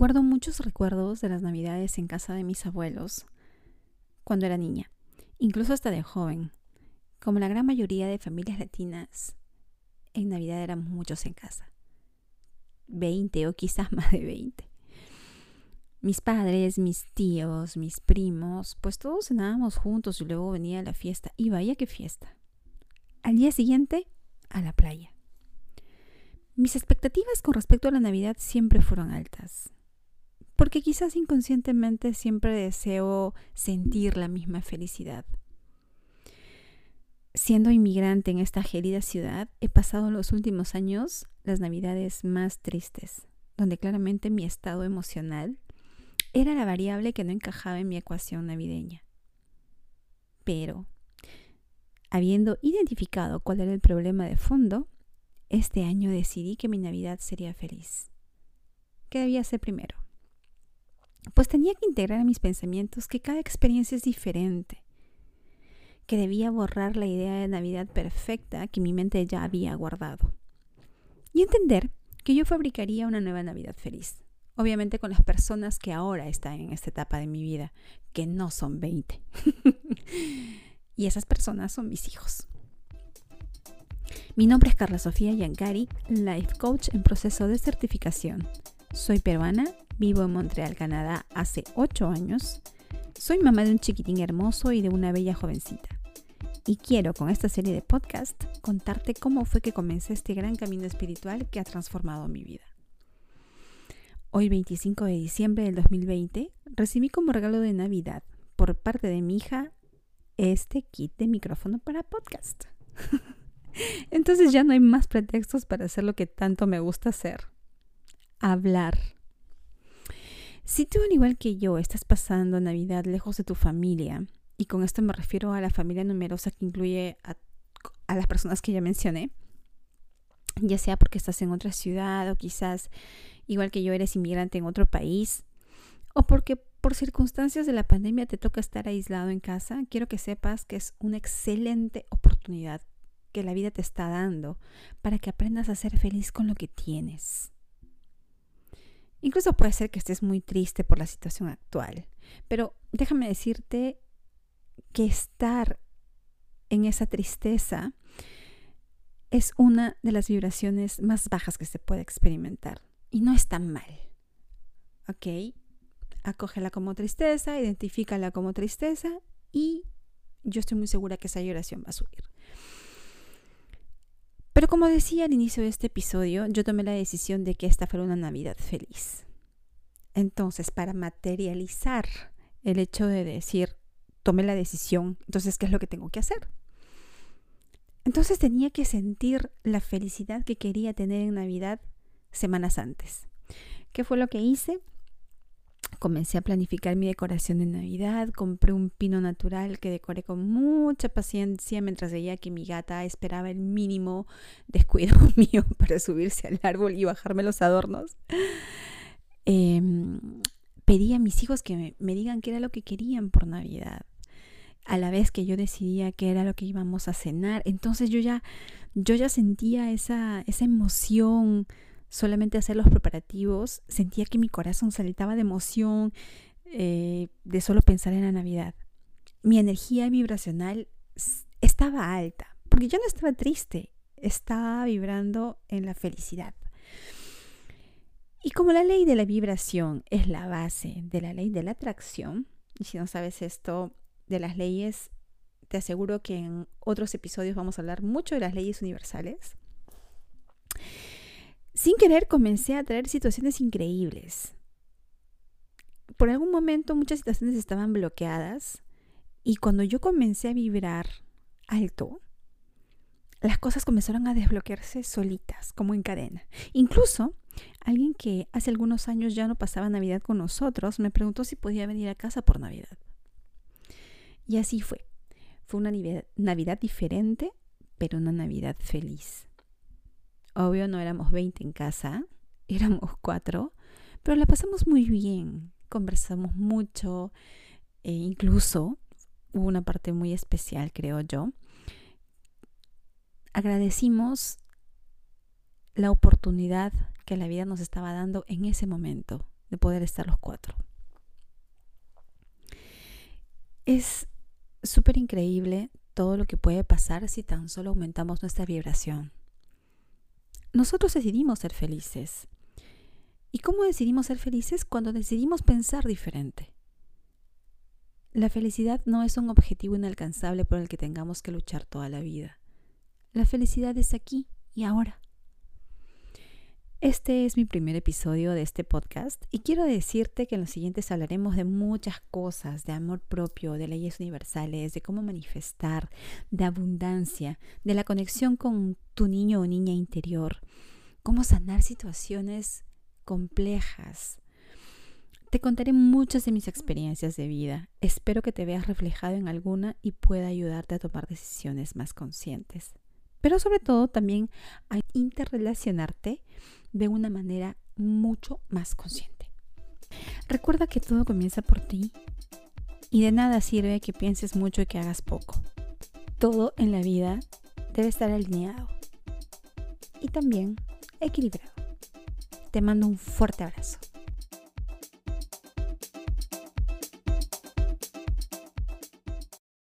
Guardo muchos recuerdos de las navidades en casa de mis abuelos cuando era niña, incluso hasta de joven. Como la gran mayoría de familias latinas, en Navidad éramos muchos en casa. 20 o quizás más de 20. Mis padres, mis tíos, mis primos, pues todos cenábamos juntos y luego venía la fiesta. Y vaya qué fiesta. Al día siguiente, a la playa. Mis expectativas con respecto a la Navidad siempre fueron altas, porque quizás inconscientemente siempre deseo sentir la misma felicidad. Siendo inmigrante en esta gélida ciudad, he pasado los últimos años las navidades más tristes, donde claramente mi estado emocional era la variable que no encajaba en mi ecuación navideña. Pero, habiendo identificado cuál era el problema de fondo, este año decidí que mi Navidad sería feliz. ¿Qué debía hacer primero? Pues tenía que integrar a mis pensamientos que cada experiencia es diferente que debía borrar la idea de Navidad perfecta que mi mente ya había guardado. Y entender que yo fabricaría una nueva Navidad feliz. Obviamente con las personas que ahora están en esta etapa de mi vida, que no son 20. y esas personas son mis hijos. Mi nombre es Carla Sofía Yancari, Life Coach en proceso de certificación. Soy peruana, vivo en Montreal, Canadá hace 8 años. Soy mamá de un chiquitín hermoso y de una bella jovencita y quiero con esta serie de podcast contarte cómo fue que comencé este gran camino espiritual que ha transformado mi vida. Hoy 25 de diciembre del 2020 recibí como regalo de Navidad por parte de mi hija este kit de micrófono para podcast. Entonces ya no hay más pretextos para hacer lo que tanto me gusta hacer. Hablar. Si tú al igual que yo estás pasando Navidad lejos de tu familia, y con esto me refiero a la familia numerosa que incluye a, las personas que ya mencioné, ya sea porque estás en otra ciudad o quizás igual que yo eres inmigrante en otro país o porque por circunstancias de la pandemia te toca estar aislado en casa, quiero que sepas que es una excelente oportunidad que la vida te está dando para que aprendas a ser feliz con lo que tienes. Incluso puede ser que estés muy triste por la situación actual, pero déjame decirte que estar en esa tristeza es una de las vibraciones más bajas que se puede experimentar. Y no está mal. ¿Ok? Acógela como tristeza, identifícala como tristeza y yo estoy muy segura que esa vibración va a subir. Pero como decía al inicio de este episodio, yo tomé la decisión de que esta fuera una Navidad feliz. Entonces, para materializar el hecho de decir, tomé la decisión, entonces, ¿qué es lo que tengo que hacer? Entonces tenía que sentir la felicidad que quería tener en Navidad semanas antes. ¿Qué fue lo que hice? Comencé a planificar mi decoración de Navidad, compré un pino natural que decoré con mucha paciencia mientras veía que mi gata esperaba el mínimo descuido mío para subirse al árbol y bajarme los adornos. Em, pedí a mis hijos que me digan qué era lo que querían por Navidad a la vez que yo decidía qué era lo que íbamos a cenar. Entonces yo ya, yo ya sentía esa, esa emoción solamente hacer los preparativos. Sentía que mi corazón saltaba de emoción eh, de solo pensar en la Navidad. Mi energía vibracional estaba alta, porque yo no estaba triste, estaba vibrando en la felicidad. Y como la ley de la vibración es la base de la ley de la atracción, y si no sabes esto, de las leyes, te aseguro que en otros episodios vamos a hablar mucho de las leyes universales. Sin querer comencé a traer situaciones increíbles. Por algún momento muchas situaciones estaban bloqueadas y cuando yo comencé a vibrar alto, las cosas comenzaron a desbloquearse solitas, como en cadena. Incluso alguien que hace algunos años ya no pasaba Navidad con nosotros me preguntó si podía venir a casa por Navidad. Y así fue. Fue una Navidad diferente, pero una Navidad feliz. Obvio, no éramos 20 en casa, éramos cuatro, pero la pasamos muy bien. Conversamos mucho, e incluso hubo una parte muy especial, creo yo. Agradecimos la oportunidad que la vida nos estaba dando en ese momento de poder estar los cuatro. Es súper increíble todo lo que puede pasar si tan solo aumentamos nuestra vibración. Nosotros decidimos ser felices. ¿Y cómo decidimos ser felices? Cuando decidimos pensar diferente. La felicidad no es un objetivo inalcanzable por el que tengamos que luchar toda la vida. La felicidad es aquí y ahora. Este es mi primer episodio de este podcast y quiero decirte que en los siguientes hablaremos de muchas cosas, de amor propio, de leyes universales, de cómo manifestar, de abundancia, de la conexión con tu niño o niña interior, cómo sanar situaciones complejas. Te contaré muchas de mis experiencias de vida. Espero que te veas reflejado en alguna y pueda ayudarte a tomar decisiones más conscientes. Pero sobre todo también a interrelacionarte de una manera mucho más consciente. Recuerda que todo comienza por ti y de nada sirve que pienses mucho y que hagas poco. Todo en la vida debe estar alineado y también equilibrado. Te mando un fuerte abrazo.